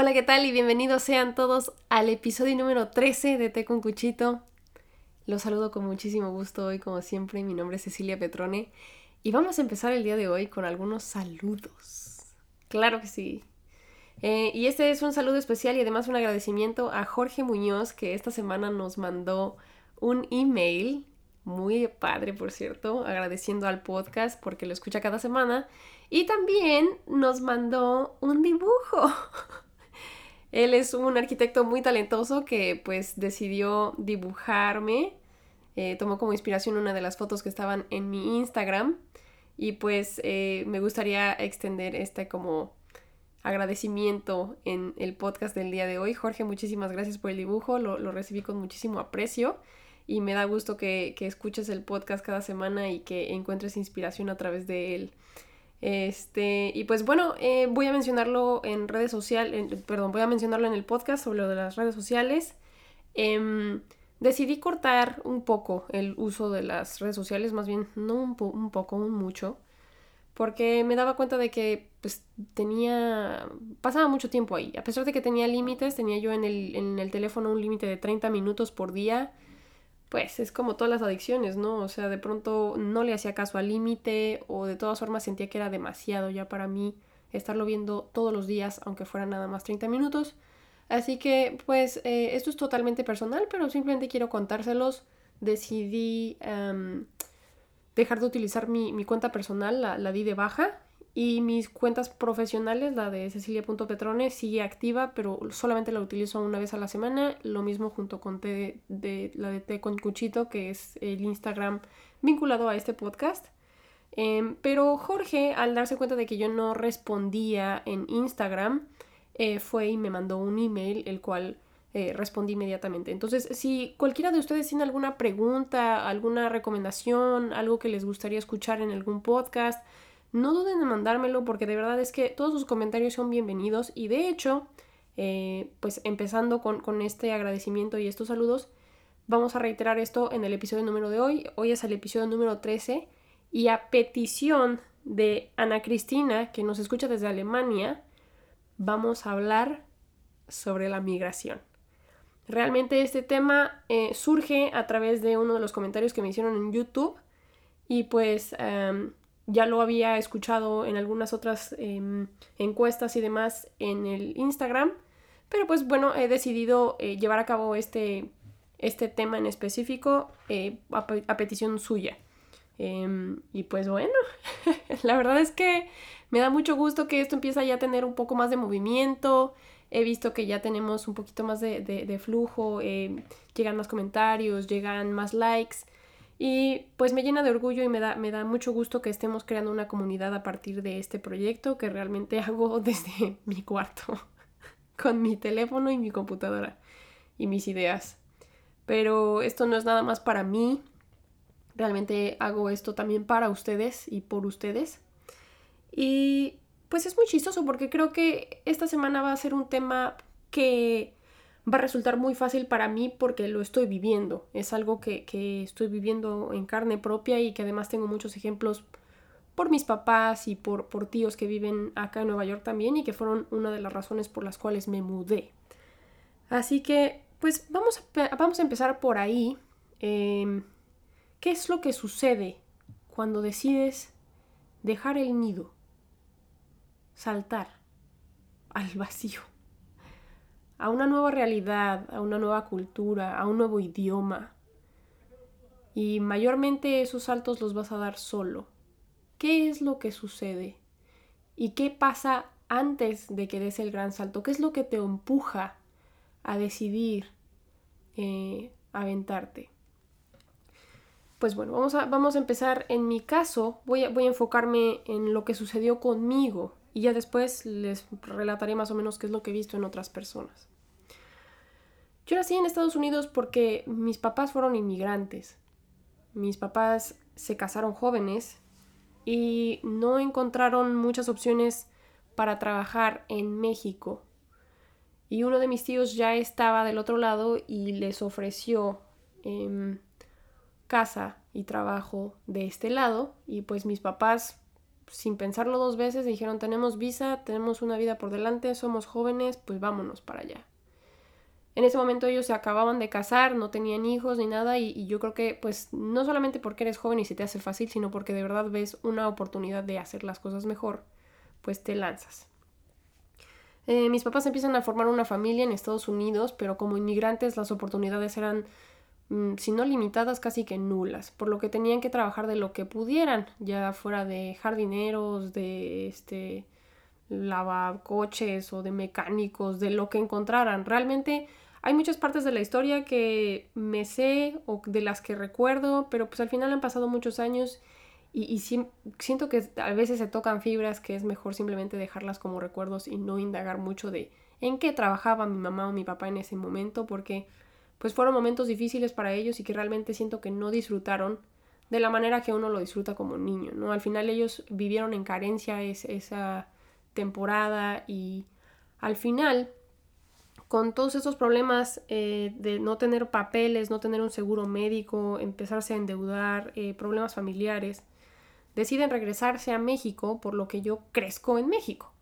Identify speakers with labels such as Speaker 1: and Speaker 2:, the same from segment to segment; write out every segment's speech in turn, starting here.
Speaker 1: Hola, ¿qué tal? Y bienvenidos sean todos al episodio número 13 de Té con Cuchito. Los saludo con muchísimo gusto hoy, como siempre. Mi nombre es Cecilia Petrone y vamos a empezar el día de hoy con algunos saludos. Claro que sí. Eh, y este es un saludo especial y además un agradecimiento a Jorge Muñoz que esta semana nos mandó un email muy padre, por cierto, agradeciendo al podcast porque lo escucha cada semana. Y también nos mandó un dibujo. Él es un arquitecto muy talentoso que pues decidió dibujarme. Eh, tomó como inspiración una de las fotos que estaban en mi Instagram. Y pues eh, me gustaría extender este como agradecimiento en el podcast del día de hoy. Jorge, muchísimas gracias por el dibujo. Lo, recibí con muchísimo aprecio. Y me da gusto que, que escuches el podcast cada semana y que encuentres inspiración a través de él. Este, y pues bueno, eh, voy a mencionarlo en redes sociales, perdón, voy a mencionarlo en el podcast sobre lo de las redes sociales. Em, decidí cortar un poco el uso de las redes sociales, más bien no un, un, poco, un mucho, porque me daba cuenta de que pues tenía, pasaba mucho tiempo ahí. A pesar de que tenía límites, tenía yo en el, en el teléfono un límite de 30 minutos por día pues es como todas las adicciones, ¿no? O sea, de pronto no le hacía caso al límite o de todas formas sentía que era demasiado ya para mí estarlo viendo todos los días, aunque fuera nada más 30 minutos. Así que, pues, eh, esto es totalmente personal, pero simplemente quiero contárselos. Decidí em, dejar de utilizar mi, mi cuenta personal, la, la di de baja y mis cuentas profesionales, la de Cecilia.petrone, sigue activa, pero solamente la utilizo una vez a la semana. Lo mismo junto con de, la de Té con Cuchito, que es el Instagram vinculado a este podcast. Em, pero Jorge, al darse cuenta de que yo no respondía en Instagram, eh, fue y me mandó un email, el cual eh, respondí inmediatamente. Entonces, si cualquiera de ustedes tiene alguna pregunta, alguna recomendación, algo que les gustaría escuchar en algún podcast, no duden en mandármelo porque de verdad es que todos sus comentarios son bienvenidos y de hecho, eh, pues empezando con, este agradecimiento y estos saludos, vamos a reiterar esto en el episodio número de hoy. Hoy es el episodio número 13 y a petición de Ana Cristina, que nos escucha desde Alemania, vamos a hablar sobre la migración. Realmente este tema eh, surge a través de uno de los comentarios que me hicieron en YouTube y pues em, ya lo había escuchado en algunas otras em, encuestas y demás en el Instagram, pero pues bueno, he decidido eh, llevar a cabo este, este tema en específico eh, a, petición suya. Em, y pues bueno, la verdad es que me da mucho gusto que esto empiece ya a tener un poco más de movimiento. He visto que ya tenemos un poquito más de, de flujo, em, llegan más comentarios, llegan más likes. Y pues me llena de orgullo y me da, me da mucho gusto que estemos creando una comunidad a partir de este proyecto que realmente hago desde mi cuarto, con mi teléfono y mi computadora y mis ideas. Pero esto no es nada más para mí, realmente hago esto también para ustedes y por ustedes. Y pues es muy chistoso porque creo que esta semana va a ser un tema que va a resultar muy fácil para mí porque lo estoy viviendo. Es algo que, estoy viviendo en carne propia y que además tengo muchos ejemplos por mis papás y por, por tíos que viven acá en Nueva York también y que fueron una de las razones por las cuales me mudé. Así que, pues vamos a, vamos a empezar por ahí. Em, ¿Qué es lo que sucede cuando decides dejar el nido? Saltar al vacío a una nueva realidad, a una nueva cultura, a un nuevo idioma. Y mayormente esos saltos los vas a dar solo. ¿Qué es lo que sucede? ¿Y qué pasa antes de que des el gran salto? ¿Qué es lo que te empuja a decidir eh, aventarte? Pues bueno, vamos a, vamos a empezar. En mi caso, voy a, voy a enfocarme en lo que sucedió conmigo y ya después les relataré más o menos qué es lo que he visto en otras personas. Yo nací en Estados Unidos porque mis papás fueron inmigrantes. Mis papás se casaron jóvenes y no encontraron muchas opciones para trabajar en México. Y uno de mis tíos ya estaba del otro lado y les ofreció em, casa y trabajo de este lado. Y pues mis papás sin pensarlo dos veces dijeron tenemos visa, tenemos una vida por delante, somos jóvenes, pues vámonos para allá. En ese momento ellos se acababan de casar, no tenían hijos ni nada y, yo creo que pues no solamente porque eres joven y se te hace fácil, sino porque de verdad ves una oportunidad de hacer las cosas mejor, pues te lanzas. Eh, mis papás empiezan a formar una familia en Estados Unidos, pero como inmigrantes las oportunidades eran, si no limitadas, casi que nulas, por lo que tenían que trabajar de lo que pudieran, ya fuera de jardineros, de este lavacoches o de mecánicos, de lo que encontraran. Realmente hay muchas partes de la historia que me sé o de las que recuerdo, pero pues al final han pasado muchos años y, siento que a veces se tocan fibras que es mejor simplemente dejarlas como recuerdos y no indagar mucho de en qué trabajaba mi mamá o mi papá en ese momento, porque pues fueron momentos difíciles para ellos y que realmente siento que no disfrutaron de la manera que uno lo disfruta como niño, ¿no? Al final ellos vivieron en carencia esa temporada y al final con todos esos problemas eh, de no tener papeles, no tener un seguro médico, empezarse a endeudar, eh, problemas familiares, deciden regresarse a México, por lo que yo crezco en México.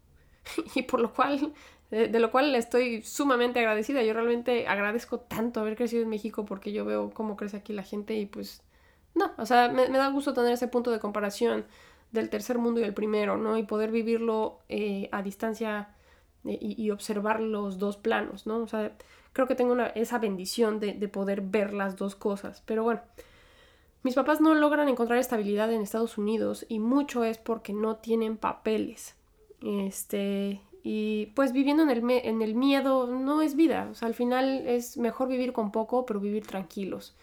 Speaker 1: y por lo cual, de, lo cual estoy sumamente agradecida. Yo realmente agradezco tanto haber crecido en México porque yo veo cómo crece aquí la gente y pues no, o sea, me, da gusto tener ese punto de comparación del tercer mundo y el primero, ¿no? Y poder vivirlo eh, a distancia y, observar los dos planos, ¿no? O sea, creo que tengo una, esa bendición de, de, poder ver las dos cosas. Pero bueno, mis papás no logran encontrar estabilidad en Estados Unidos y mucho es porque no tienen papeles. Este, y pues viviendo en el, en el miedo no es vida. O sea, al final es mejor vivir con poco, pero vivir tranquilos.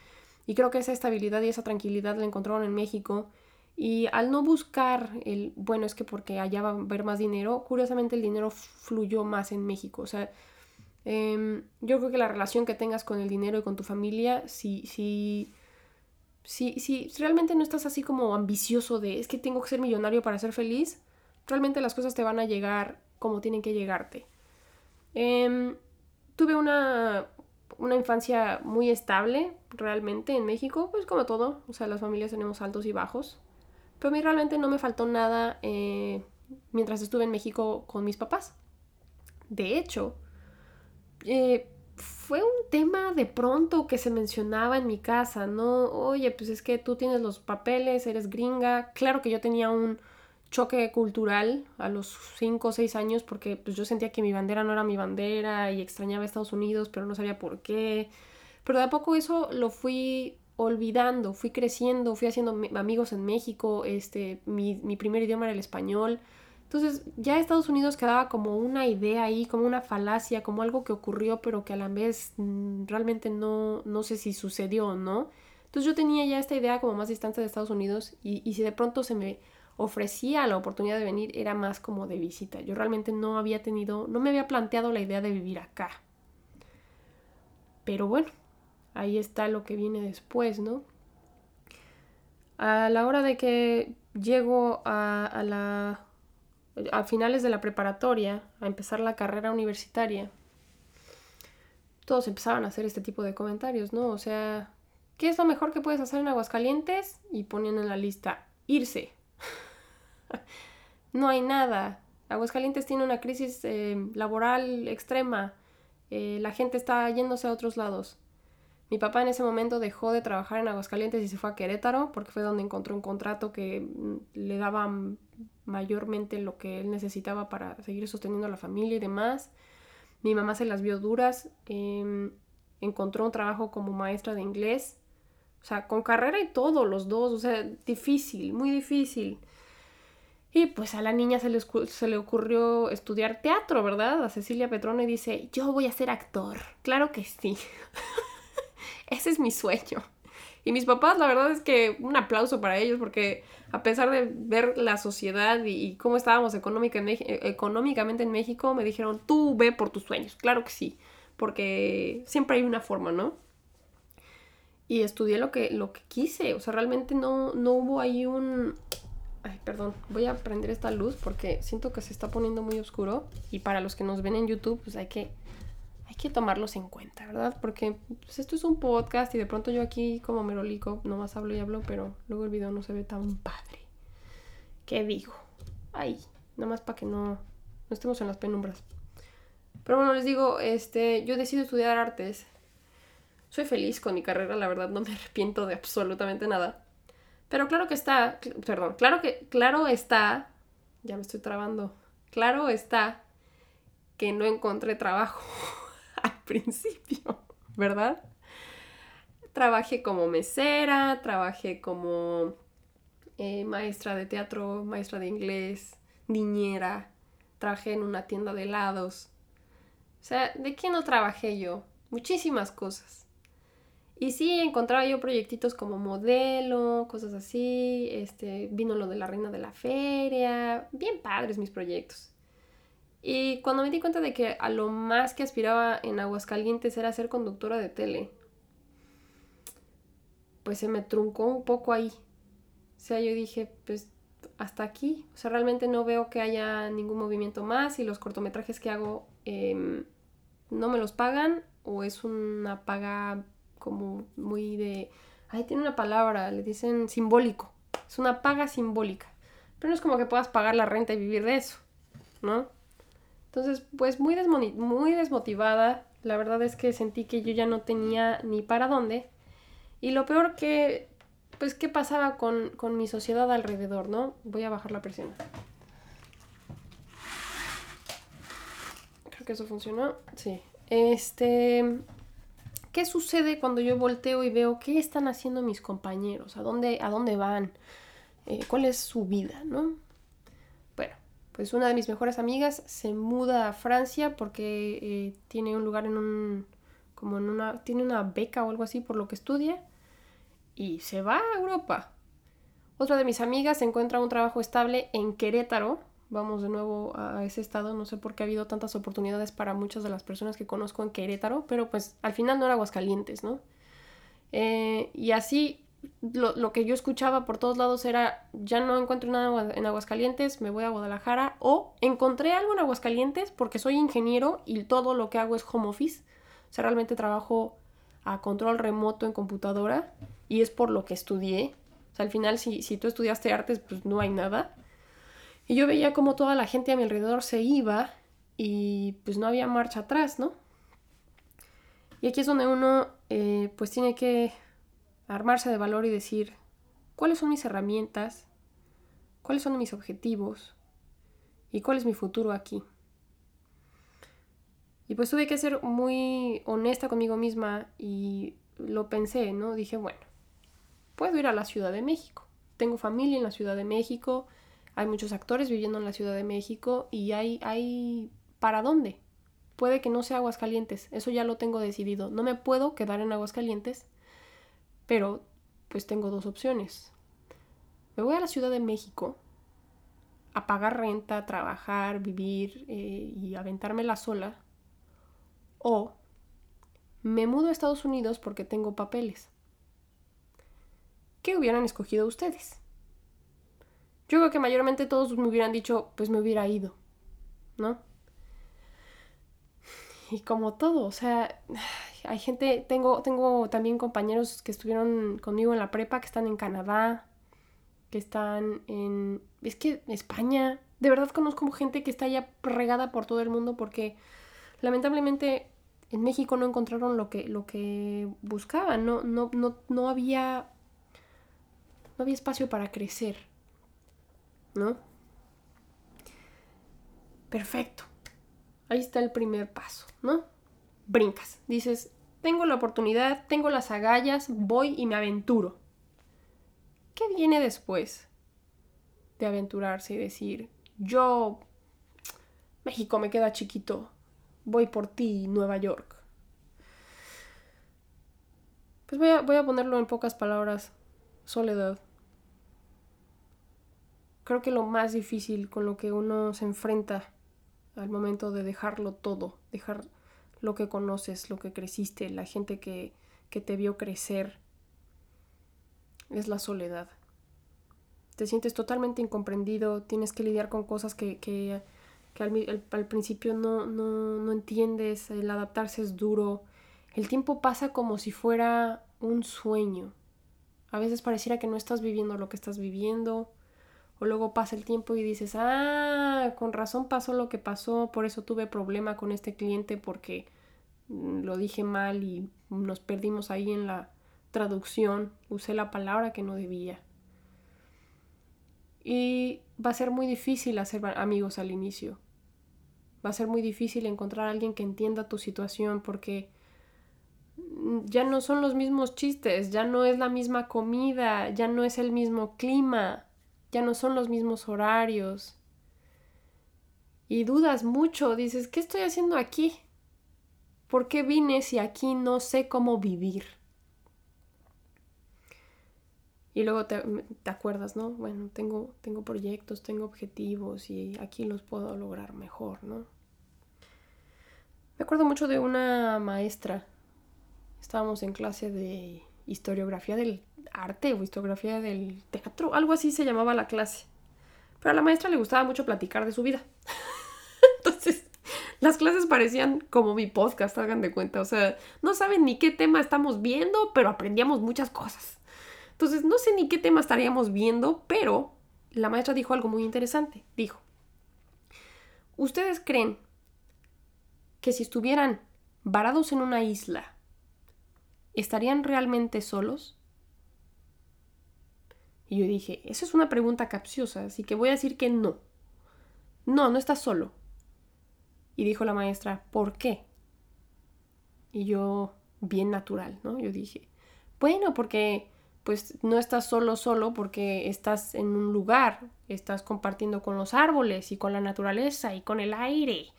Speaker 1: Y creo que esa estabilidad y esa tranquilidad la encontraron en México y al no buscar el, bueno, es que porque allá va a haber más dinero, curiosamente el dinero fluyó más en México. O sea, em, yo creo que la relación que tengas con el dinero y con tu familia, si, si, si, si realmente no estás así como ambicioso de, es que tengo que ser millonario para ser feliz, realmente las cosas te van a llegar como tienen que llegarte. Em, tuve una, una infancia muy estable, realmente, en México, pues como todo, o sea, las familias tenemos altos y bajos. Pero a mí realmente no me faltó nada eh, mientras estuve en México con mis papás. De hecho, eh, fue un tema de pronto que se mencionaba en mi casa, ¿no? Oye, pues es que tú tienes los papeles, eres gringa. Claro que yo tenía un choque cultural a los 5 o 6 años porque pues, yo sentía que mi bandera no era mi bandera y extrañaba Estados Unidos, pero no sabía por qué. Pero de a poco eso lo fui olvidando, fui creciendo, fui haciendo amigos en México, este, mi, primer idioma era el español. Entonces ya Estados Unidos quedaba como una idea ahí, como una falacia, como algo que ocurrió, pero que a la vez mm, realmente no, no sé si sucedió o no. Entonces yo tenía ya esta idea como más distante de Estados Unidos y, y si de pronto se me ofrecía la oportunidad de venir, era más como de visita. Yo realmente no había tenido, no me había planteado la idea de vivir acá. Pero bueno, ahí está lo que viene después, ¿no? A la hora de que llego a, la a finales de la preparatoria, a empezar la carrera universitaria, todos empezaban a hacer este tipo de comentarios, ¿no? O sea, ¿qué es lo mejor que puedes hacer en Aguascalientes? Y ponían en la lista, irse. no hay nada. Aguascalientes tiene una crisis eh, laboral extrema. Eh, la gente está yéndose a otros lados. Mi papá en ese momento dejó de trabajar en Aguascalientes y se fue a Querétaro porque fue donde encontró un contrato que mm, le daba mayormente lo que él necesitaba para seguir sosteniendo a la familia y demás. Mi mamá se las vio duras, em, encontró un trabajo como maestra de inglés, o sea, con carrera y todo, los dos, o sea, difícil, muy difícil. Y pues a la niña se le, se le ocurrió estudiar teatro, ¿verdad? A Cecilia Petrone dice, yo voy a ser actor. Claro que sí. Ese es mi sueño. Y mis papás, la verdad es que un aplauso para ellos porque a pesar de ver la sociedad y, cómo estábamos económica en económicamente en México, me dijeron, tú ve por tus sueños. Claro que sí, porque siempre hay una forma, ¿no? Y estudié lo que, lo que quise, o sea, realmente no, no hubo ahí un... Ay, perdón, voy a prender esta luz porque siento que se está poniendo muy oscuro y para los que nos ven en YouTube, pues hay que hay que tomarlos en cuenta, ¿verdad? Porque pues, esto es un podcast y de pronto yo aquí como merolico nomás hablo y hablo, pero luego el video no se ve tan padre. ¿Qué digo? ahí, nada más para que no, no estemos en las penumbras. Pero bueno, les digo, este, yo decido estudiar artes. Soy feliz con mi carrera, la verdad, no me arrepiento de absolutamente nada. Pero claro que está, perdón, claro que, claro está, ya me estoy trabando, claro está que no encontré trabajo al principio, ¿verdad? Trabajé como mesera, trabajé como eh, maestra de teatro, maestra de inglés, niñera, trabajé en una tienda de helados. O sea, ¿de qué no trabajé yo? Muchísimas cosas. Y sí, encontraba yo proyectitos como modelo, cosas así. Este, vino lo de la reina de la feria. Bien padres mis proyectos. Y cuando me di cuenta de que a lo más que aspiraba en Aguascalientes era ser conductora de tele, pues se me truncó un poco ahí. O sea, yo dije, pues hasta aquí. O sea, realmente no veo que haya ningún movimiento más y los cortometrajes que hago em, no me los pagan o es una paga como muy de... Ay, tiene una palabra, le dicen simbólico. Es una paga simbólica. Pero no es como que puedas pagar la renta y vivir de eso, ¿no? Entonces, pues muy, muy desmotivada. La verdad es que sentí que yo ya no tenía ni para dónde. Y lo peor que, pues, ¿qué pasaba con, con mi sociedad alrededor, no? Voy a bajar la presión. Creo que eso funcionó. Sí. Este, ¿qué sucede cuando yo volteo y veo qué están haciendo mis compañeros? ¿A dónde, a dónde van? Eh, ¿Cuál es su vida, no? pues una de mis mejores amigas se muda a Francia porque eh, tiene un lugar en un, como en una, tiene una beca o algo así por lo que estudia y se va a Europa. Otra de mis amigas encuentra un trabajo estable en Querétaro. Vamos de nuevo a ese estado, no sé por qué ha habido tantas oportunidades para muchas de las personas que conozco en Querétaro, pero pues al final no era Aguascalientes, ¿no? Eh, y así lo, que yo escuchaba por todos lados era, ya no encuentro nada en Aguascalientes, me voy a Guadalajara, o encontré algo en Aguascalientes porque soy ingeniero y todo lo que hago es home office, o sea, realmente trabajo a control remoto en computadora y es por lo que estudié, o sea, al final si, si tú estudiaste artes, pues no hay nada. Y yo veía como toda la gente a mi alrededor se iba y pues no había marcha atrás, ¿no? Y aquí es donde uno eh, pues tiene que armarse de valor y decir, ¿cuáles son mis herramientas? ¿Cuáles son mis objetivos? ¿Y cuál es mi futuro aquí? Y pues tuve que ser muy honesta conmigo misma y lo pensé, ¿no? Dije, bueno, puedo ir a la Ciudad de México. Tengo familia en la Ciudad de México, hay muchos actores viviendo en la Ciudad de México y hay, hay ¿para dónde? Puede que no sea Aguascalientes, eso ya lo tengo decidido. No me puedo quedar en Aguascalientes pero pues tengo dos opciones. Me voy a la Ciudad de México a pagar renta, trabajar, vivir eh, y aventármela sola. O me mudo a Estados Unidos porque tengo papeles. ¿Qué hubieran escogido ustedes? Yo creo que mayormente todos me hubieran dicho, pues me hubiera ido, ¿no? Y como todo, o sea, hay gente, tengo, tengo también compañeros que estuvieron conmigo en la prepa, que están en Canadá, que están en... Es que España, de verdad conozco gente que está ya regada por todo el mundo porque lamentablemente en México no encontraron lo que, lo que buscaban, no, no, no, no había... No había espacio para crecer, ¿no? Perfecto. Ahí está el primer paso, ¿no? brincas. Dices, tengo la oportunidad, tengo las agallas, voy y me aventuro. ¿Qué viene después de aventurarse y decir, yo, México me queda chiquito, voy por ti, Nueva York? Pues voy a, voy a ponerlo en pocas palabras, soledad. Creo que lo más difícil con lo que uno se enfrenta al momento de dejarlo todo, dejar lo que conoces, lo que creciste, la gente que, te vio crecer, es la soledad. Te sientes totalmente incomprendido, tienes que lidiar con cosas que, al, principio no, no, no entiendes, el adaptarse es duro, el tiempo pasa como si fuera un sueño. A veces pareciera que no estás viviendo lo que estás viviendo O luego pasa el tiempo y dices, ah, con razón pasó lo que pasó, por eso tuve problema con este cliente porque mm, lo dije mal y nos perdimos ahí en la traducción, usé la palabra que no debía. Y va a ser muy difícil hacer amigos al inicio. Va a ser muy difícil encontrar a alguien que entienda tu situación porque ya no son los mismos chistes, ya no es la misma comida, ya no es el mismo clima, ya no son los mismos horarios. Y dudas mucho, dices, ¿qué estoy haciendo aquí? ¿Por qué vine si aquí no sé cómo vivir? Y luego te, acuerdas, ¿no? Bueno, tengo, tengo proyectos, tengo objetivos y aquí los puedo lograr mejor, ¿no? Me acuerdo mucho de una maestra. Estábamos en clase de historiografía del arte o historiografía del teatro, algo así se llamaba la clase. Pero a la maestra le gustaba mucho platicar de su vida. Entonces, las clases parecían como mi podcast, hagan de cuenta. O sea, no saben ni qué tema estamos viendo, pero aprendíamos muchas cosas. Entonces, no sé ni qué tema estaríamos viendo, pero la maestra dijo algo muy interesante. Dijo, ¿ustedes creen que si estuvieran varados en una isla, estarían realmente solos? Y yo dije, esa es una pregunta capciosa, así que voy a decir que no. No, no estás solo. Y dijo la maestra, ¿por qué? Y yo, bien natural, ¿no? Yo dije, bueno, porque pues no estás solo solo porque estás en un lugar, estás compartiendo con los árboles y con la naturaleza y con el aire.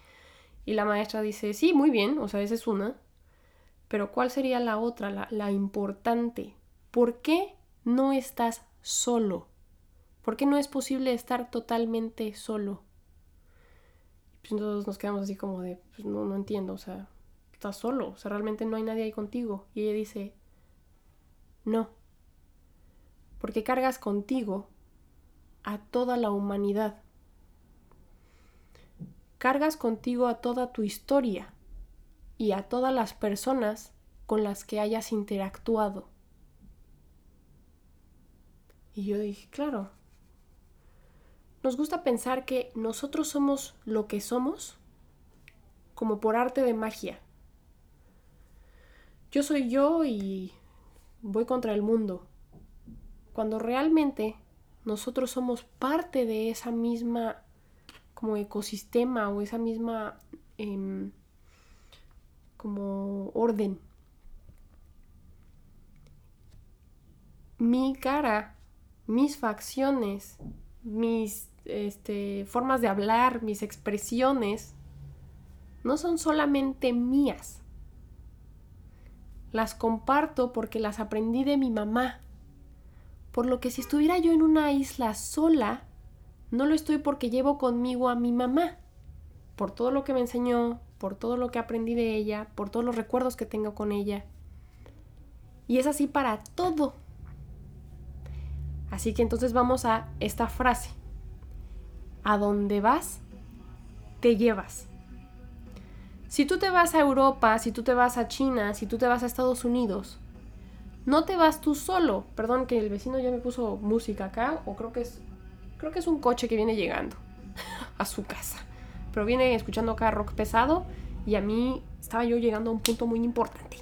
Speaker 1: Y la maestra dice, sí, muy bien, o sea, esa es una. Pero ¿cuál sería la otra, la, la importante? ¿Por qué no estás solo? ¿Por qué no es posible estar totalmente solo? Pues todos nos quedamos así como de, pues no, no entiendo, o sea, estás solo, o sea, realmente no hay nadie ahí contigo. Y ella dice, no porque cargas contigo a toda la humanidad. Cargas contigo a toda tu historia y a todas las personas con las que hayas interactuado. Y yo dije, claro, nos gusta pensar que nosotros somos lo que somos como por arte de magia. Yo soy yo y voy contra el mundo cuando realmente nosotros somos parte de esa misma como ecosistema o esa misma em, como orden. Mi cara, mis facciones, mis este, formas de hablar, mis expresiones, no son solamente mías. Las comparto porque las aprendí de mi mamá, por lo que si estuviera yo en una isla sola, no lo estoy porque llevo conmigo a mi mamá, por todo lo que me enseñó, por todo lo que aprendí de ella, por todos los recuerdos que tengo con ella. Y es así para todo. Así que entonces vamos a esta frase. A dónde vas, te llevas. Si tú te vas a Europa, si tú te vas a China, si tú te vas a Estados Unidos, no te vas tú solo. Perdón que el vecino ya me puso música acá o creo que es creo que es un coche que viene llegando a su casa. Pero viene escuchando acá rock pesado y a mí estaba yo llegando a un punto muy importante.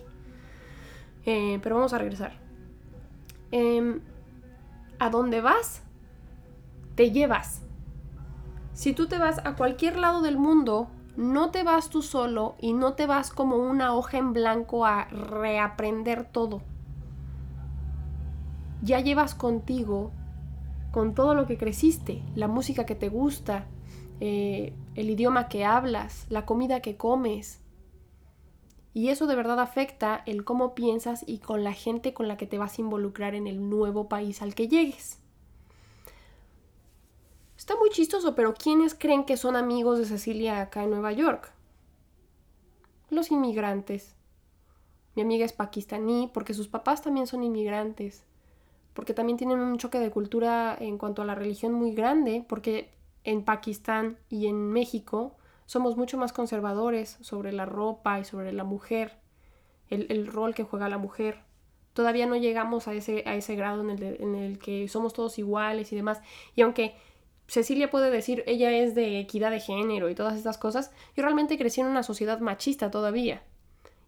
Speaker 1: Eh, pero vamos a regresar. Em, ¿A dónde vas? Te llevas. Si tú te vas a cualquier lado del mundo, no te vas tú solo y no te vas como una hoja en blanco a reaprender todo ya llevas contigo, con todo lo que creciste, la música que te gusta, eh, el idioma que hablas, la comida que comes. Y eso de verdad afecta el cómo piensas y con la gente con la que te vas a involucrar en el nuevo país al que llegues. Está muy chistoso, pero ¿quiénes creen que son amigos de Cecilia acá en Nueva York? Los inmigrantes. Mi amiga es pakistaní porque sus papás también son inmigrantes porque también tienen un choque de cultura en cuanto a la religión muy grande, porque en Pakistán y en México somos mucho más conservadores sobre la ropa y sobre la mujer, el, rol que juega la mujer. Todavía no llegamos a ese, a ese grado en el, en el que somos todos iguales y demás. Y aunque Cecilia puede decir, ella es de equidad de género y todas estas cosas, yo realmente crecí en una sociedad machista todavía.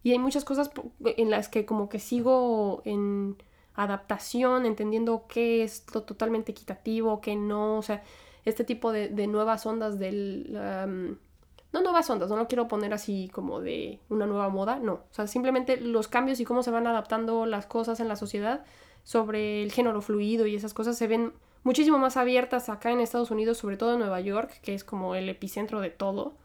Speaker 1: Y hay muchas cosas en las que como que sigo en adaptación, entendiendo qué es lo totalmente equitativo, qué no, o sea, este tipo de, nuevas ondas del... no nuevas ondas, no lo quiero poner así como de una nueva moda, no. O sea, simplemente los cambios y cómo se van adaptando las cosas en la sociedad sobre el género fluido y esas cosas se ven muchísimo más abiertas acá en Estados Unidos, sobre todo en Nueva York, que es como el epicentro de todo.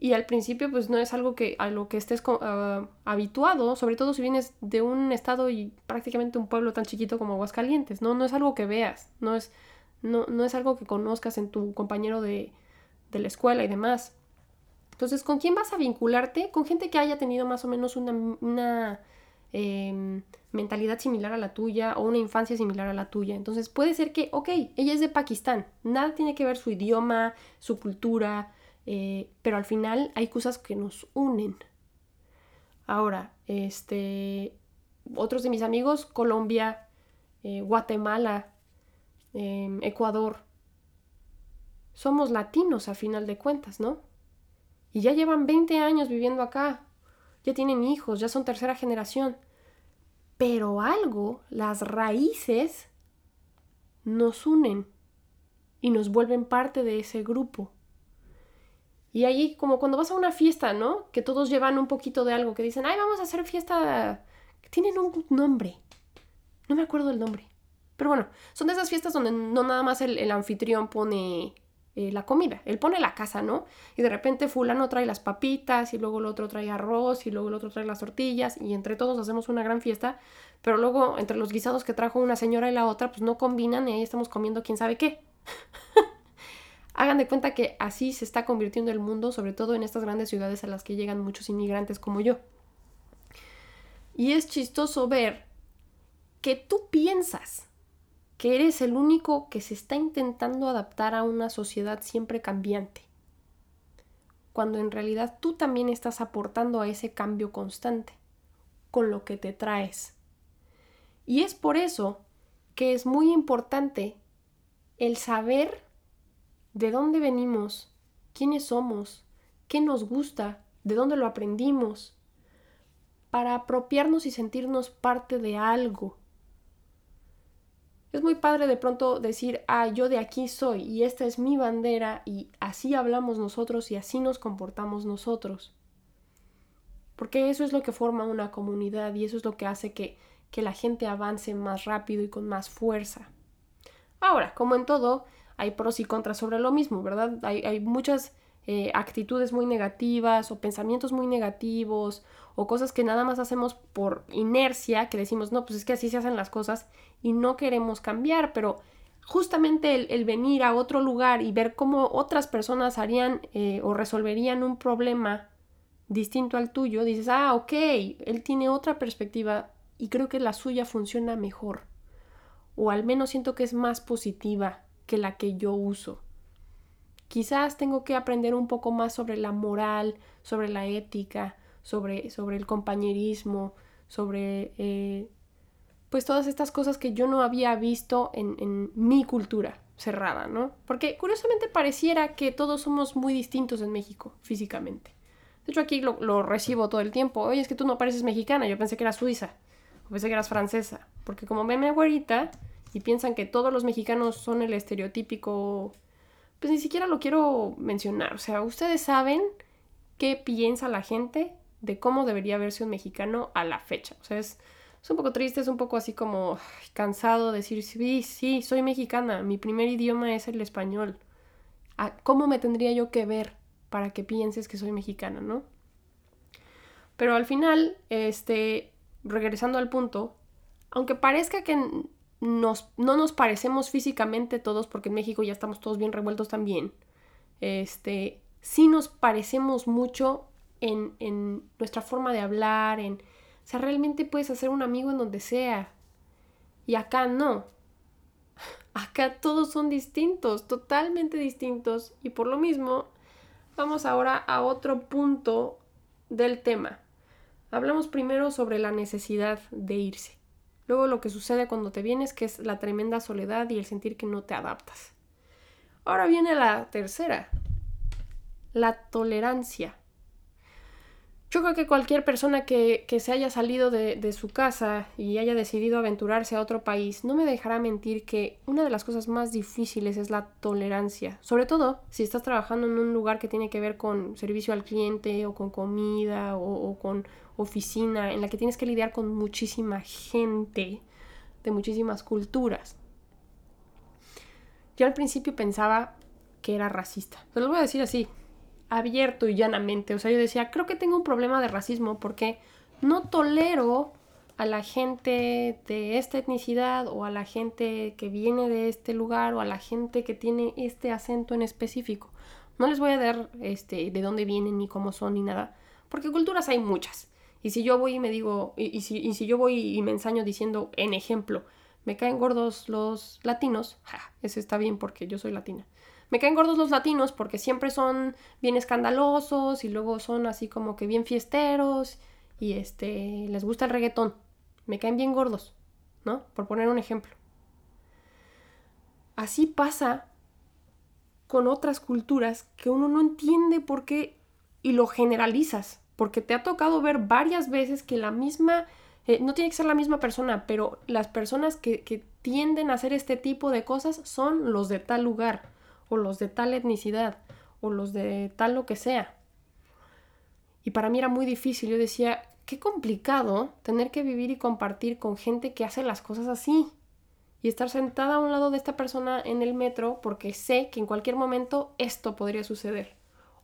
Speaker 1: Y al principio pues no es algo que a lo que estés ah, habituado, sobre todo si vienes de un estado y prácticamente un pueblo tan chiquito como Aguascalientes, ¿no? No es algo que veas, no es, no, no es algo que conozcas en tu compañero de, de la escuela y demás. Entonces, ¿con quién vas a vincularte? Con gente que haya tenido más o menos una, em, mentalidad similar a la tuya o una infancia similar a la tuya. Entonces, puede ser que, ok, ella es de Pakistán, nada tiene que ver su idioma, su cultura, eh, pero al final hay cosas que nos unen. Ahora, este, otros de mis amigos, Colombia, eh, Guatemala, em, Ecuador, somos latinos a final de cuentas, ¿no? Y ya llevan 20 años viviendo acá, ya tienen hijos, ya son tercera generación. Pero algo, las raíces, nos unen y nos vuelven parte de ese grupo. Y ahí, como cuando vas a una fiesta, ¿no? Que todos llevan un poquito de algo, que dicen, ay, vamos a hacer fiesta. Tienen un nombre. No me acuerdo el nombre. Pero bueno, son de esas fiestas donde no nada más el, anfitrión pone eh, la comida, él pone la casa, ¿no? Y de repente fulano trae las papitas y luego el otro trae arroz y luego el otro trae las tortillas y entre todos hacemos una gran fiesta, pero luego entre los guisados que trajo una señora y la otra pues no combinan y ahí estamos comiendo quién sabe qué. Hagan de cuenta que así se está convirtiendo el mundo, sobre todo en estas grandes ciudades a las que llegan muchos inmigrantes como yo. Y es chistoso ver que tú piensas que eres el único que se está intentando adaptar a una sociedad siempre cambiante, cuando en realidad tú también estás aportando a ese cambio constante, con lo que te traes. Y es por eso que es muy importante el saber de dónde venimos, quiénes somos, qué nos gusta, de dónde lo aprendimos, para apropiarnos y sentirnos parte de algo. Es muy padre de pronto decir, ah, yo de aquí soy y esta es mi bandera y así hablamos nosotros y así nos comportamos nosotros. Porque eso es lo que forma una comunidad y eso es lo que hace que, que la gente avance más rápido y con más fuerza. Ahora, como en todo, hay pros y contras sobre lo mismo, ¿verdad? Hay, muchas eh, actitudes muy negativas o pensamientos muy negativos o cosas que nada más hacemos por inercia, que decimos, no, pues es que así se hacen las cosas y no queremos cambiar, pero justamente el, venir a otro lugar y ver cómo otras personas harían eh, o resolverían un problema distinto al tuyo, dices, ah, ok, él tiene otra perspectiva y creo que la suya funciona mejor. O al menos siento que es más positiva que la que yo uso. Quizás tengo que aprender un poco más sobre la moral, sobre la ética, sobre, sobre el compañerismo, sobre eh, pues todas estas cosas que yo no había visto en, en, mi cultura cerrada, ¿no? Porque curiosamente pareciera que todos somos muy distintos en México físicamente. De hecho aquí lo, lo recibo todo el tiempo. Oye, es que tú no pareces mexicana, yo pensé que eras suiza, o pensé que eras francesa. Porque como me güerita, y piensan que todos los mexicanos son el estereotípico, pues ni siquiera lo quiero mencionar. O sea, ustedes saben qué piensa la gente de cómo debería verse un mexicano a la fecha. O sea, es, un poco triste, es un poco así como cansado de decir, sí, sí, soy mexicana, mi primer idioma es el español. Ah, ¿Cómo me tendría yo que ver para que pienses que soy mexicana, no? Pero al final, este, regresando al punto, aunque parezca que nos, no nos parecemos físicamente todos, porque en México ya estamos todos bien revueltos también. Este, sí nos parecemos mucho en, en nuestra forma de hablar, en... O sea, realmente puedes hacer un amigo en donde sea. Y acá no. Acá todos son distintos, totalmente distintos. Y por lo mismo, vamos ahora a otro punto del tema. Hablamos primero sobre la necesidad de irse. Luego lo que sucede cuando te vienes, que es la tremenda soledad y el sentir que no te adaptas. Ahora viene la tercera, la tolerancia. Yo creo que cualquier persona que, se haya salido de, su casa y haya decidido aventurarse a otro país no me dejará mentir que una de las cosas más difíciles es la tolerancia. Sobre todo si estás trabajando en un lugar que tiene que ver con servicio al cliente o con comida o, con oficina, en la que tienes que lidiar con muchísima gente de muchísimas culturas. Yo al principio pensaba que era racista. Se lo voy a decir así, abierto y llanamente. O sea, yo decía, creo que tengo un problema de racismo porque no tolero a la gente de esta etnicidad o a la gente que viene de este lugar o a la gente que tiene este acento en específico. No les voy a dar este, de dónde vienen ni cómo son ni nada, porque culturas hay muchas. Y si yo voy y me digo, y, si, y si, yo voy y me ensaño diciendo, en ejemplo, me caen gordos los latinos, ja, eso está bien porque yo soy latina. Me caen gordos los latinos porque siempre son bien escandalosos y luego son así como que bien fiesteros y este les gusta el reggaetón. Me caen bien gordos, ¿no? Por poner un ejemplo. Así pasa con otras culturas que uno no entiende por qué y lo generalizas, porque te ha tocado ver varias veces que la misma, eh, no tiene que ser la misma persona, pero las personas que, que tienden a hacer este tipo de cosas son los de tal lugar o los de tal etnicidad, o los de tal lo que sea. Y para mí era muy difícil. Yo decía, qué complicado tener que vivir y compartir con gente que hace las cosas así. Y estar sentada a un lado de esta persona en el metro porque sé que en cualquier momento esto podría suceder.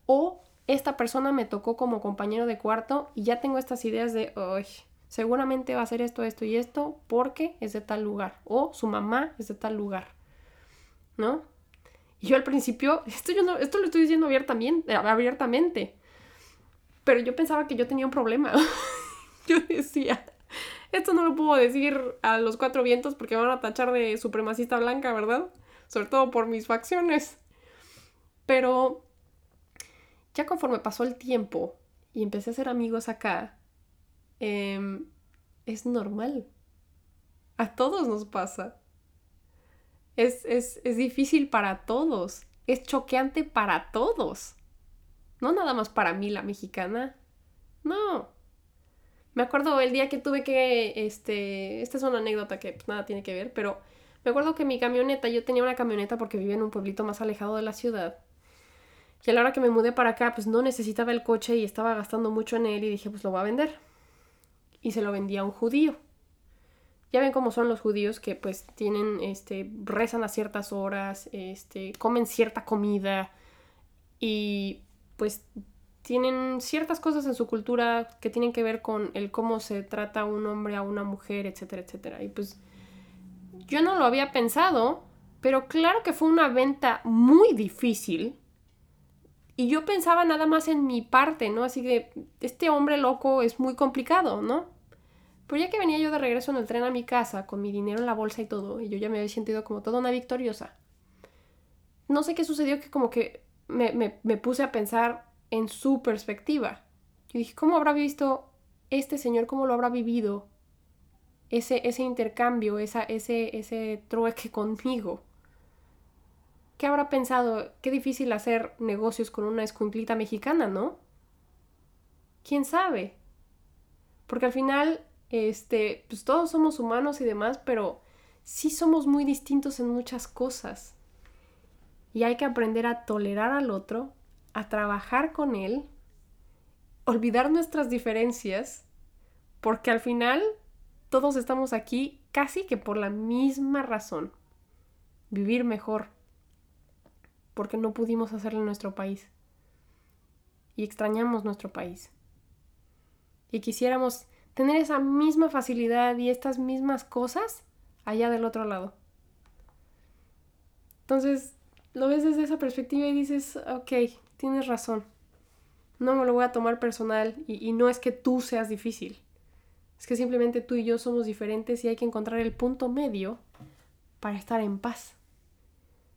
Speaker 1: O esta persona me tocó como compañero de cuarto y ya tengo estas ideas de, uy, seguramente va a hacer esto, esto y esto porque es de tal lugar. O su mamá es de tal lugar. ¿No? Y yo al principio, esto, yo no, esto lo estoy diciendo abiertamente, abiertamente, pero yo pensaba que yo tenía un problema. yo decía, esto no lo puedo decir a los cuatro vientos porque me van a tachar de supremacista blanca, ¿verdad? Sobre todo por mis facciones. Pero ya conforme pasó el tiempo y empecé a hacer amigos acá, em, es normal. A todos nos pasa. Es, difícil para todos. Es choqueante para todos. No nada más para mí, la mexicana. No. Me acuerdo el día que tuve que, este, esta es una anécdota que pues, nada tiene que ver, pero me acuerdo que mi camioneta, yo tenía una camioneta porque vivía en un pueblito más alejado de la ciudad. Y a la hora que me mudé para acá, pues no necesitaba el coche y estaba gastando mucho en él y dije, pues lo voy a vender. Y se lo vendí a un judío. Ya ven cómo son los judíos que pues tienen, este, rezan a ciertas horas, este, comen cierta comida y pues tienen ciertas cosas en su cultura que tienen que ver con el cómo se trata un hombre a una mujer, etcétera, etcétera. Y pues yo no lo había pensado, pero claro que fue una venta muy difícil. Y yo pensaba nada más en mi parte, ¿no? Así que este hombre loco es muy complicado, ¿no? Pero ya que venía yo de regreso en el tren a mi casa, con mi dinero en la bolsa y todo, y yo ya me había sentido como toda una victoriosa, no sé qué sucedió que como que me, puse a pensar en su perspectiva. Yo dije, ¿cómo habrá visto este señor, cómo lo habrá vivido ese, ese intercambio, esa, ese, ese trueque conmigo? ¿Qué habrá pensado? Qué difícil hacer negocios con una escuinclita mexicana, ¿no? ¿Quién sabe? Porque al final este, pues todos somos humanos y demás, pero sí somos muy distintos en muchas cosas. Y hay que aprender a tolerar al otro, a trabajar con él, olvidar nuestras diferencias, porque al final todos estamos aquí casi que por la misma razón. Vivir mejor, porque no pudimos hacerlo en nuestro país. Y extrañamos nuestro país. Y quisiéramos tener esa misma facilidad y estas mismas cosas allá del otro lado. Entonces, lo ves desde esa perspectiva y dices, ok, tienes razón. No me lo voy a tomar personal y, y no es que tú seas difícil. Es que simplemente tú y yo somos diferentes y hay que encontrar el punto medio para estar en paz.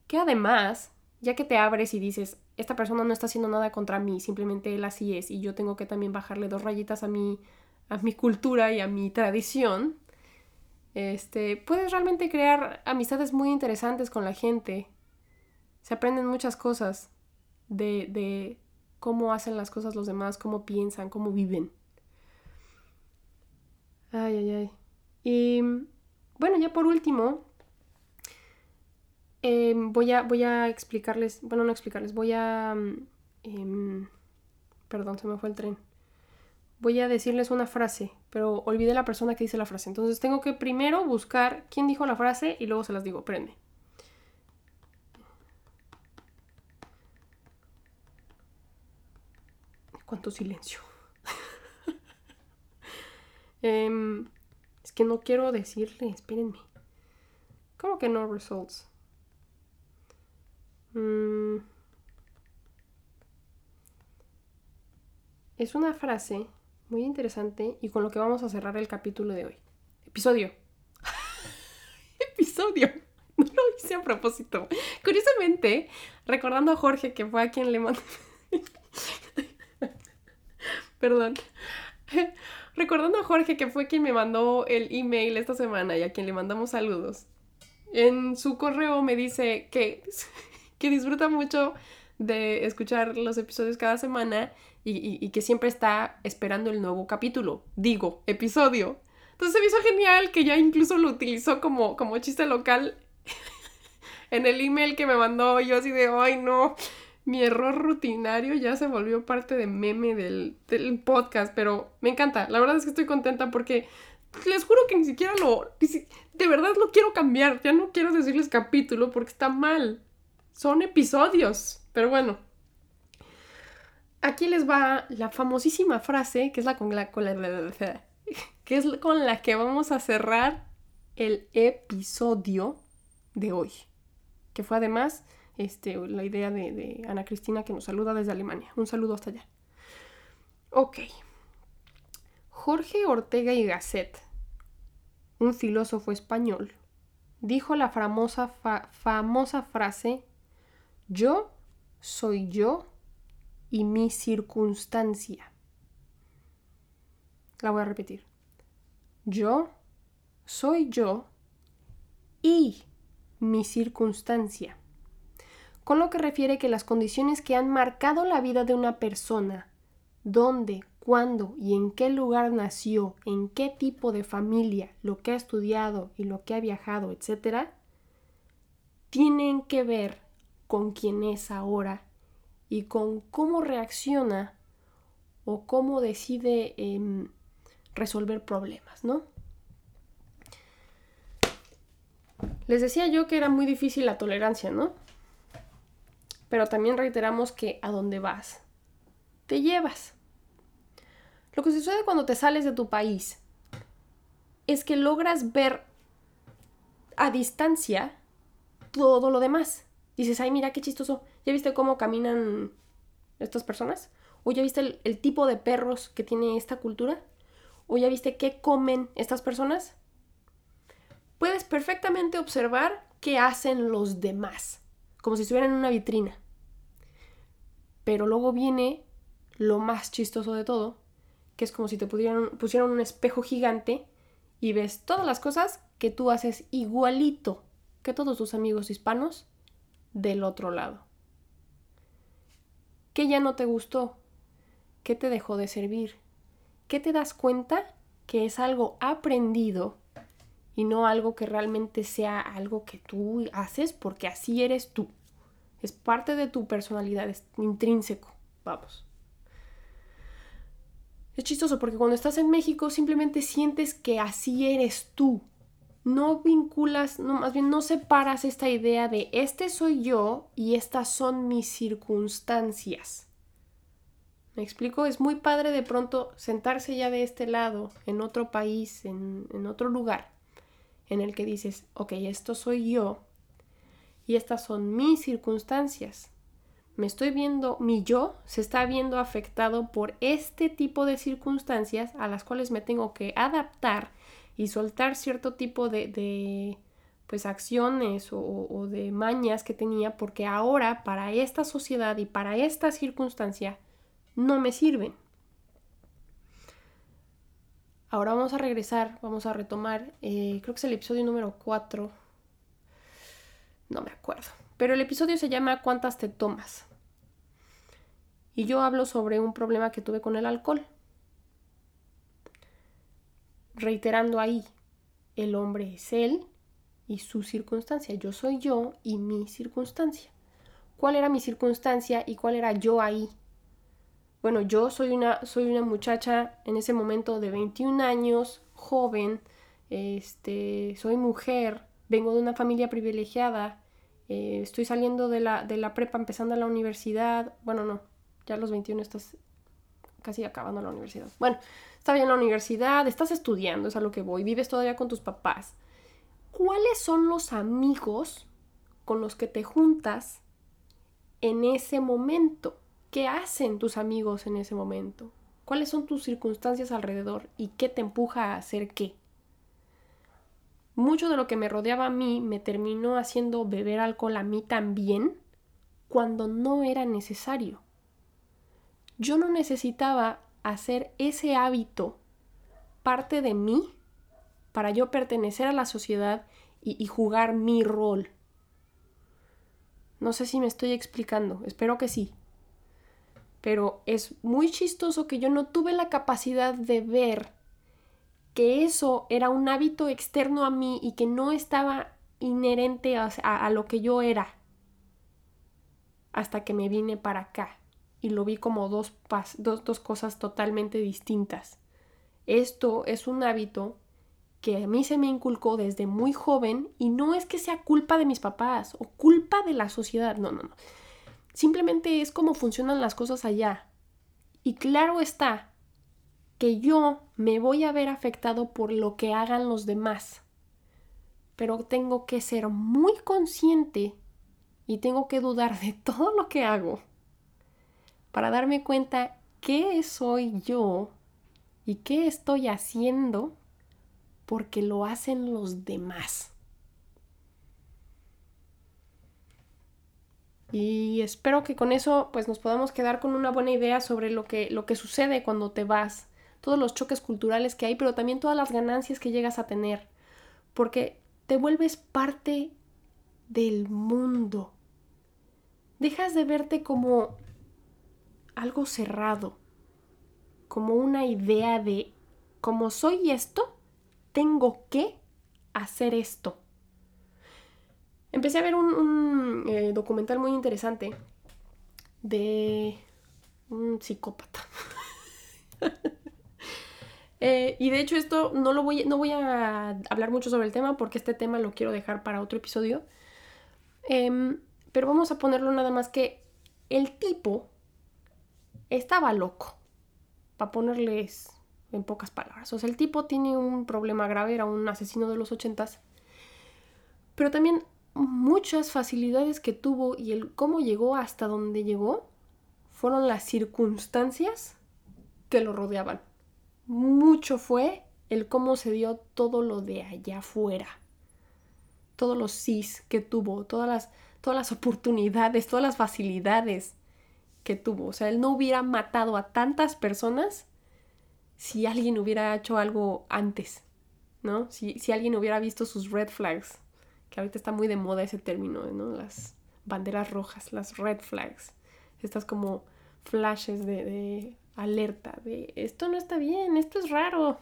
Speaker 1: Que además, ya que te abres y dices, esta persona no está haciendo nada contra mí, simplemente él así es y yo tengo que también bajarle dos rayitas a mi, a mi cultura y a mi tradición, Este, puedes realmente crear amistades muy interesantes con la gente. Se aprenden muchas cosas de, de cómo hacen las cosas los demás, cómo piensan, cómo viven. Ay, ay, ay. Y bueno, ya por último, em, voy, a, voy a explicarles, bueno, no explicarles, voy a... Em, perdón, se me fue el tren. Voy a decirles una frase, pero olvidé la persona que dice la frase. Entonces tengo que primero buscar quién dijo la frase y luego se las digo. Prende. Cuánto silencio. Em, es que no quiero decirle, espérenme. ¿Cómo que no results? Mm. Es una frase muy interesante y con lo que vamos a cerrar el capítulo de hoy. Episodio. Episodio. No lo hice a propósito. Curiosamente, recordando a Jorge, que fue a quien le mandé... Perdón. Recordando a Jorge, que fue quien me mandó el email esta semana y a quien le mandamos saludos. En su correo me dice que, que disfruta mucho de escuchar los episodios cada semana y, que siempre está esperando el nuevo capítulo, digo, episodio. Entonces se me hizo genial que ya incluso lo utilizó como, como chiste local en el email que me mandó. Yo así de, ay no, mi error rutinario ya se volvió parte de meme del, del podcast, pero me encanta. La verdad es que estoy contenta porque les juro que ni siquiera lo... De verdad lo quiero cambiar. Ya no quiero decirles capítulo porque está mal. Son episodios. Pero bueno, aquí les va la famosísima frase, que es la con la, que es con la que vamos a cerrar el episodio de hoy. Que fue además este, la idea de, de Ana Cristina que nos saluda desde Alemania. Un saludo hasta allá. Ok. Jorge Ortega y Gasset, un filósofo español, dijo la famosa, famosa frase, yo soy yo y mi circunstancia. La voy a repetir. Yo soy yo y mi circunstancia. Con lo que refiere que las condiciones que han marcado la vida de una persona, dónde, cuándo y en qué lugar nació, en qué tipo de familia, lo que ha estudiado y lo que ha viajado, etc., tienen que ver con quién es ahora y con cómo reacciona o cómo decide em, resolver problemas, ¿no? Les decía yo que era muy difícil la tolerancia, ¿no? Pero también reiteramos que a dónde vas, te llevas. Lo que sucede cuando te sales de tu país es que logras ver a distancia todo lo demás dices, ay, mira qué chistoso, ¿ya viste cómo caminan estas personas? ¿O ya viste el, tipo de perros que tiene esta cultura? ¿O ya viste qué comen estas personas? Puedes perfectamente observar qué hacen los demás, como si estuvieran en una vitrina. Pero luego viene lo más chistoso de todo, que es como si te pusieran un espejo gigante y ves todas las cosas que tú haces igualito que todos tus amigos hispanos del otro lado. ¿Qué ya no te gustó? ¿Qué te dejó de servir? ¿Qué te das cuenta que es algo aprendido y no algo que realmente sea algo que tú haces porque así eres tú? Es parte de tu personalidad, es intrínseco. Vamos. Es chistoso porque cuando estás en México simplemente sientes que así eres tú no vinculas, no, más bien no separas esta idea de este soy yo y estas son mis circunstancias. ¿Me explico? Es muy padre de pronto sentarse ya de este lado, en otro país, en, en otro lugar, en el que dices, ok, esto soy yo y estas son mis circunstancias. Me estoy viendo, mi yo se está viendo afectado por este tipo de circunstancias a las cuales me tengo que adaptar y soltar cierto tipo de, pues acciones o, o, de mañas que tenía porque ahora para esta sociedad y para esta circunstancia no me sirven. Ahora vamos a regresar, vamos a retomar, eh, creo que es el episodio número 4. No me acuerdo. Pero el episodio se llama ¿Cuántas te tomas? Y yo hablo sobre un problema que tuve con el alcohol. Reiterando ahí, el hombre es él y su circunstancia. Yo soy yo y mi circunstancia. ¿Cuál era mi circunstancia y cuál era yo ahí? Bueno, yo soy una, soy una muchacha en ese momento de 21 años, joven, este, soy mujer, vengo de una familia privilegiada, eh, estoy saliendo de la, de la prepa, empezando la universidad, bueno, no, ya a los 21 estás casi acabando la universidad. Bueno, estás en la universidad, estás estudiando, es a lo que voy, vives todavía con tus papás. ¿Cuáles son los amigos con los que te juntas en ese momento? ¿Qué hacen tus amigos en ese momento? ¿Cuáles son tus circunstancias alrededor y qué te empuja a hacer qué? mucho de lo que me rodeaba a mí me terminó haciendo beber alcohol a mí también cuando no era necesario. Yo no necesitaba hacer ese hábito parte de mí para yo pertenecer a la sociedad y, y, jugar mi rol. No sé si me estoy explicando, espero que sí. Pero es muy chistoso que yo no tuve la capacidad de ver que eso era un hábito externo a mí y que no estaba inherente a, lo que yo era. Hasta que me vine para acá y lo vi como dos, dos, cosas totalmente distintas. Esto es un hábito que a mí se me inculcó desde muy joven y no es que sea culpa de mis papás o culpa de la sociedad, no, no, no. Simplemente es como funcionan las cosas allá. Y claro está, que yo me voy a ver afectado por lo que hagan los demás. Pero tengo que ser muy consciente y tengo que dudar de todo lo que hago para darme cuenta qué soy yo y qué estoy haciendo porque lo hacen los demás. Y espero que con eso pues nos podamos quedar con una buena idea sobre lo que, lo que sucede cuando te vas todos los choques culturales que hay, pero también todas las ganancias que llegas a tener, porque te vuelves parte del mundo. Dejas de verte como algo cerrado, como una idea de, como soy esto, tengo que hacer esto. Empecé a ver un, eh, documental muy interesante de un psicópata. Eh, y de hecho esto no lo voy, no voy a hablar mucho sobre el tema porque este tema lo quiero dejar para otro episodio. Em, pero vamos a ponerlo nada más que el tipo estaba loco, para ponerles en pocas palabras. O sea, el tipo tiene un problema grave, era un asesino de los ochentas, pero también muchas facilidades que tuvo y el cómo llegó hasta donde llegó fueron las circunstancias que lo rodeaban mucho fue el cómo se dio todo lo de allá afuera. Todos los sís que tuvo, todas las, todas las oportunidades, todas las facilidades que tuvo. O sea, él no hubiera matado a tantas personas si alguien hubiera hecho algo antes, ¿no? Si, si alguien hubiera visto sus red flags, que ahorita está muy de moda ese término, ¿no? Las banderas rojas, las red flags. Estas como flashes de alerta de esto no está bien, esto es raro.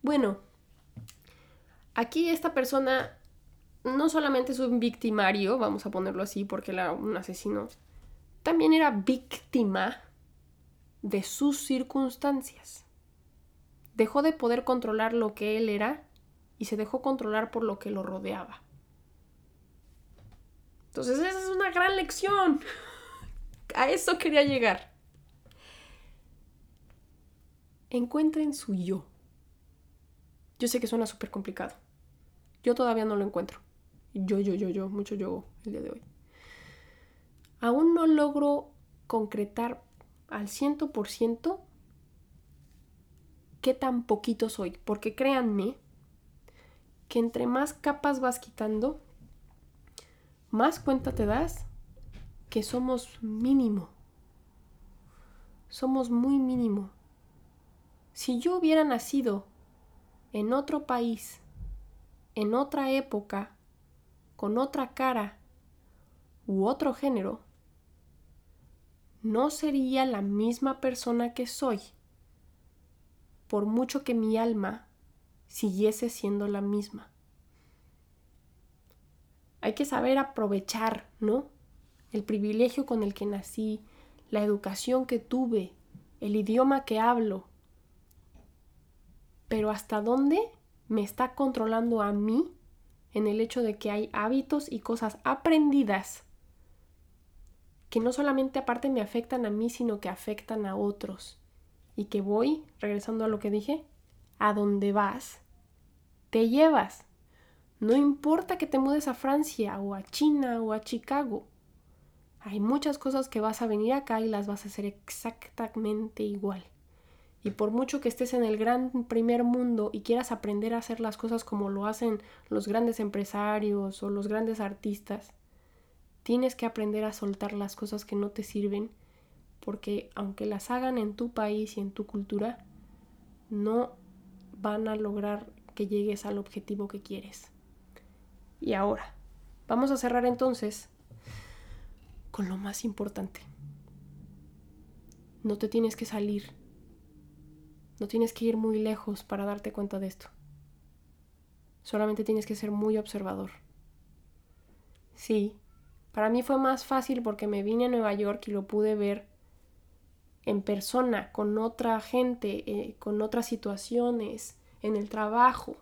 Speaker 1: Bueno, aquí esta persona no solamente es un victimario, vamos a ponerlo así porque era un asesino, también era víctima de sus circunstancias. Dejó de poder controlar lo que él era y se dejó controlar por lo que lo rodeaba. Entonces esa es una gran lección. A eso quería llegar encuentren su yo. Yo sé que suena súper complicado. Yo todavía no lo encuentro. Yo, yo, yo, yo, mucho yo el día de hoy. Aún no logro concretar al ciento por ciento qué tan poquito soy, porque créanme que entre más capas vas quitando, más cuenta te das que somos mínimo. Somos muy mínimo si yo hubiera nacido en otro país, en otra época, con otra cara u otro género, no sería la misma persona que soy, por mucho que mi alma siguiese siendo la misma. Hay que saber aprovechar, ¿no? El privilegio con el que nací, la educación que tuve, el idioma que hablo, pero hasta dónde me está controlando a mí en el hecho de que hay hábitos y cosas aprendidas que no solamente aparte me afectan a mí, sino que afectan a otros. Y que voy, regresando a lo que dije, a donde vas, te llevas. No importa que te mudes a Francia o a China o a Chicago. Hay muchas cosas que vas a venir acá y las vas a hacer exactamente igual. Y por mucho que estés en el gran primer mundo y quieras aprender a hacer las cosas como lo hacen los grandes empresarios o los grandes artistas, tienes que aprender a soltar las cosas que no te sirven porque aunque las hagan en tu país y en tu cultura, no van a lograr que llegues al objetivo que quieres. Y ahora, vamos a cerrar entonces con lo más importante. No te tienes que salir no tienes que ir muy lejos para darte cuenta de esto. Solamente tienes que ser muy observador. Sí, para mí fue más fácil porque me vine a Nueva York y lo pude ver en persona, con otra gente, eh, con otras situaciones, en el trabajo.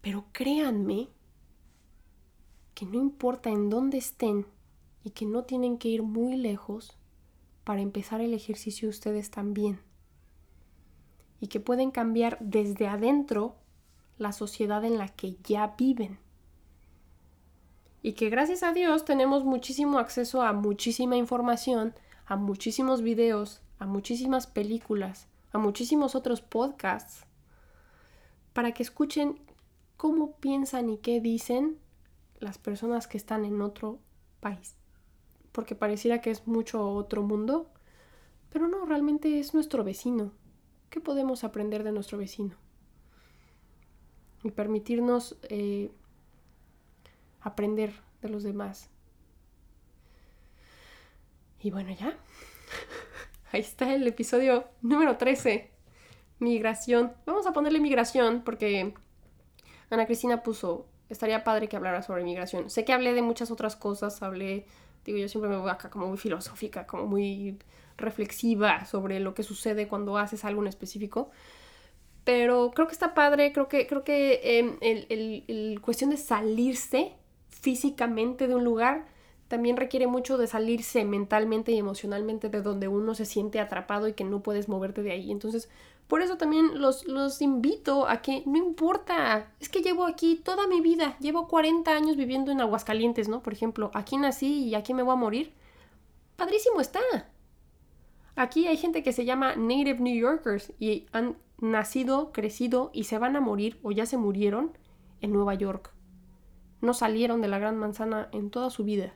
Speaker 1: Pero créanme que no importa en dónde estén y que no tienen que ir muy lejos, para empezar el ejercicio ustedes también. Y que pueden cambiar desde adentro la sociedad en la que ya viven. Y que gracias a Dios tenemos muchísimo acceso a muchísima información, a muchísimos videos, a muchísimas películas, a muchísimos otros podcasts, para que escuchen cómo piensan y qué dicen las personas que están en otro país porque pareciera que es mucho otro mundo, pero no, realmente es nuestro vecino. ¿Qué podemos aprender de nuestro vecino? Y permitirnos eh, aprender de los demás. Y bueno, ya. Ahí está el episodio número 13. Migración. Vamos a ponerle migración porque Ana Cristina puso, estaría padre que hablara sobre migración. Sé que hablé de muchas otras cosas, hablé Digo, yo siempre me voy acá como muy filosófica, como muy reflexiva sobre lo que sucede cuando haces algo en específico. Pero creo que está padre, creo que, creo que em, el, el, cuestión de salirse físicamente de un lugar también requiere mucho de salirse mentalmente y emocionalmente de donde uno se siente atrapado y que no puedes moverte de ahí. Entonces, por eso también los, los invito a que no importa, es que llevo aquí toda mi vida, llevo 40 años viviendo en Aguascalientes, ¿no? Por ejemplo, aquí nací y aquí me voy a morir. Padrísimo está. Aquí hay gente que se llama Native New Yorkers y han nacido, crecido y se van a morir o ya se murieron en Nueva York. No salieron de la gran manzana en toda su vida,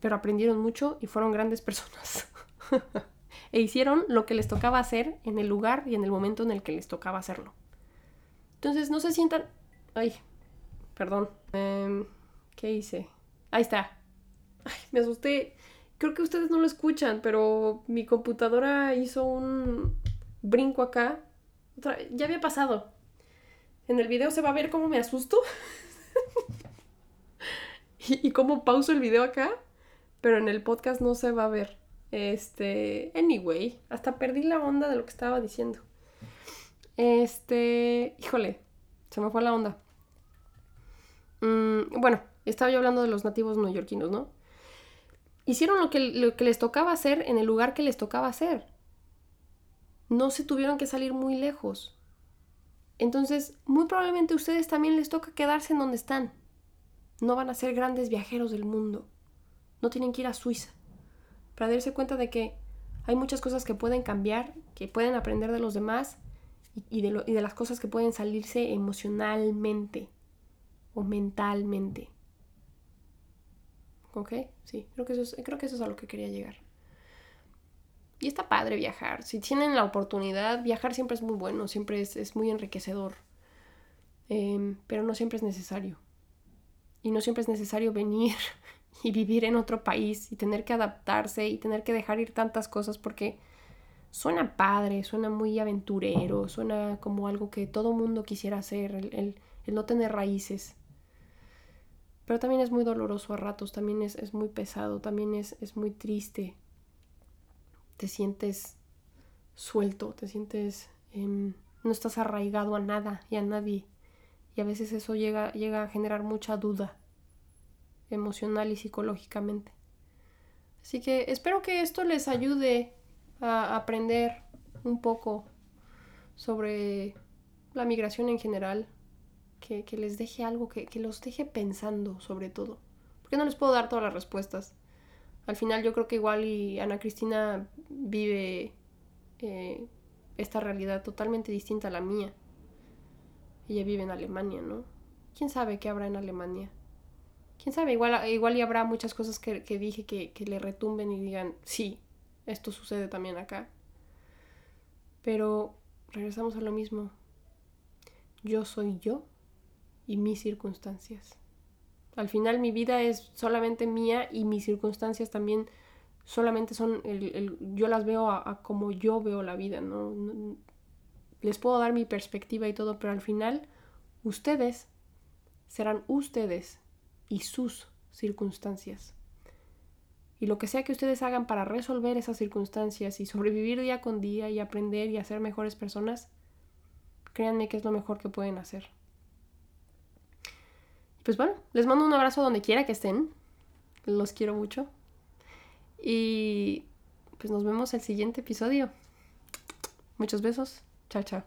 Speaker 1: pero aprendieron mucho y fueron grandes personas. e hicieron lo que les tocaba hacer en el lugar y en el momento en el que les tocaba hacerlo. Entonces no se sientan... Ay, perdón. Em, ¿Qué hice? Ahí está. Ay, me asusté. Creo que ustedes no lo escuchan, pero mi computadora hizo un brinco acá. Ya había pasado. En el video se va a ver cómo me asusto. y, cómo pauso el video acá. Pero en el podcast no se va a ver. Este, anyway, hasta perdí la onda de lo que estaba diciendo. Este, híjole, se me fue la onda. Mm, bueno, estaba yo hablando de los nativos neoyorquinos, ¿no? Hicieron lo que, lo que les tocaba hacer en el lugar que les tocaba hacer. No se tuvieron que salir muy lejos. Entonces, muy probablemente a ustedes también les toca quedarse en donde están. No van a ser grandes viajeros del mundo. No tienen que ir a Suiza para darse cuenta de que hay muchas cosas que pueden cambiar, que pueden aprender de los demás y, de, de las cosas que pueden salirse emocionalmente o mentalmente. ¿Ok? Sí, creo que, eso es, creo que eso es a lo que quería llegar. Y está padre viajar. Si tienen la oportunidad, viajar siempre es muy bueno, siempre es, muy enriquecedor. Em, pero no siempre es necesario. Y no siempre es necesario venir y vivir en otro país y tener que adaptarse y tener que dejar ir tantas cosas porque suena padre, suena muy aventurero, suena como algo que todo mundo quisiera hacer, el, no tener raíces. Pero también es muy doloroso a ratos, también es, muy pesado, también es, es muy triste te sientes suelto, te sientes... Em, no estás arraigado a nada y a nadie. Y a veces eso llega, llega a generar mucha duda emocional y psicológicamente. Así que espero que esto les ayude a aprender un poco sobre la migración en general, que, les deje algo, que, que, los deje pensando sobre todo. Porque no les puedo dar todas las respuestas al final yo creo que igual y Ana Cristina vive eh, esta realidad totalmente distinta a la mía. Ella vive en Alemania, ¿no? ¿Quién sabe qué habrá en Alemania? ¿Quién sabe? Igual, igual y habrá muchas cosas que, dije que, que le retumben y digan, sí, esto sucede también acá. Pero regresamos a lo mismo. Yo soy yo y mis circunstancias. Al final mi vida es solamente mía y mis circunstancias también solamente son, el, yo las veo a, como yo veo la vida, ¿no? Les puedo dar mi perspectiva y todo, pero al final ustedes serán ustedes y sus circunstancias. Y lo que sea que ustedes hagan para resolver esas circunstancias y sobrevivir día con día y aprender y hacer mejores personas, créanme que es lo mejor que pueden hacer pues bueno, les mando un abrazo donde quiera que estén. Los quiero mucho. Y pues nos vemos el siguiente episodio. Muchos besos. Chao, chao.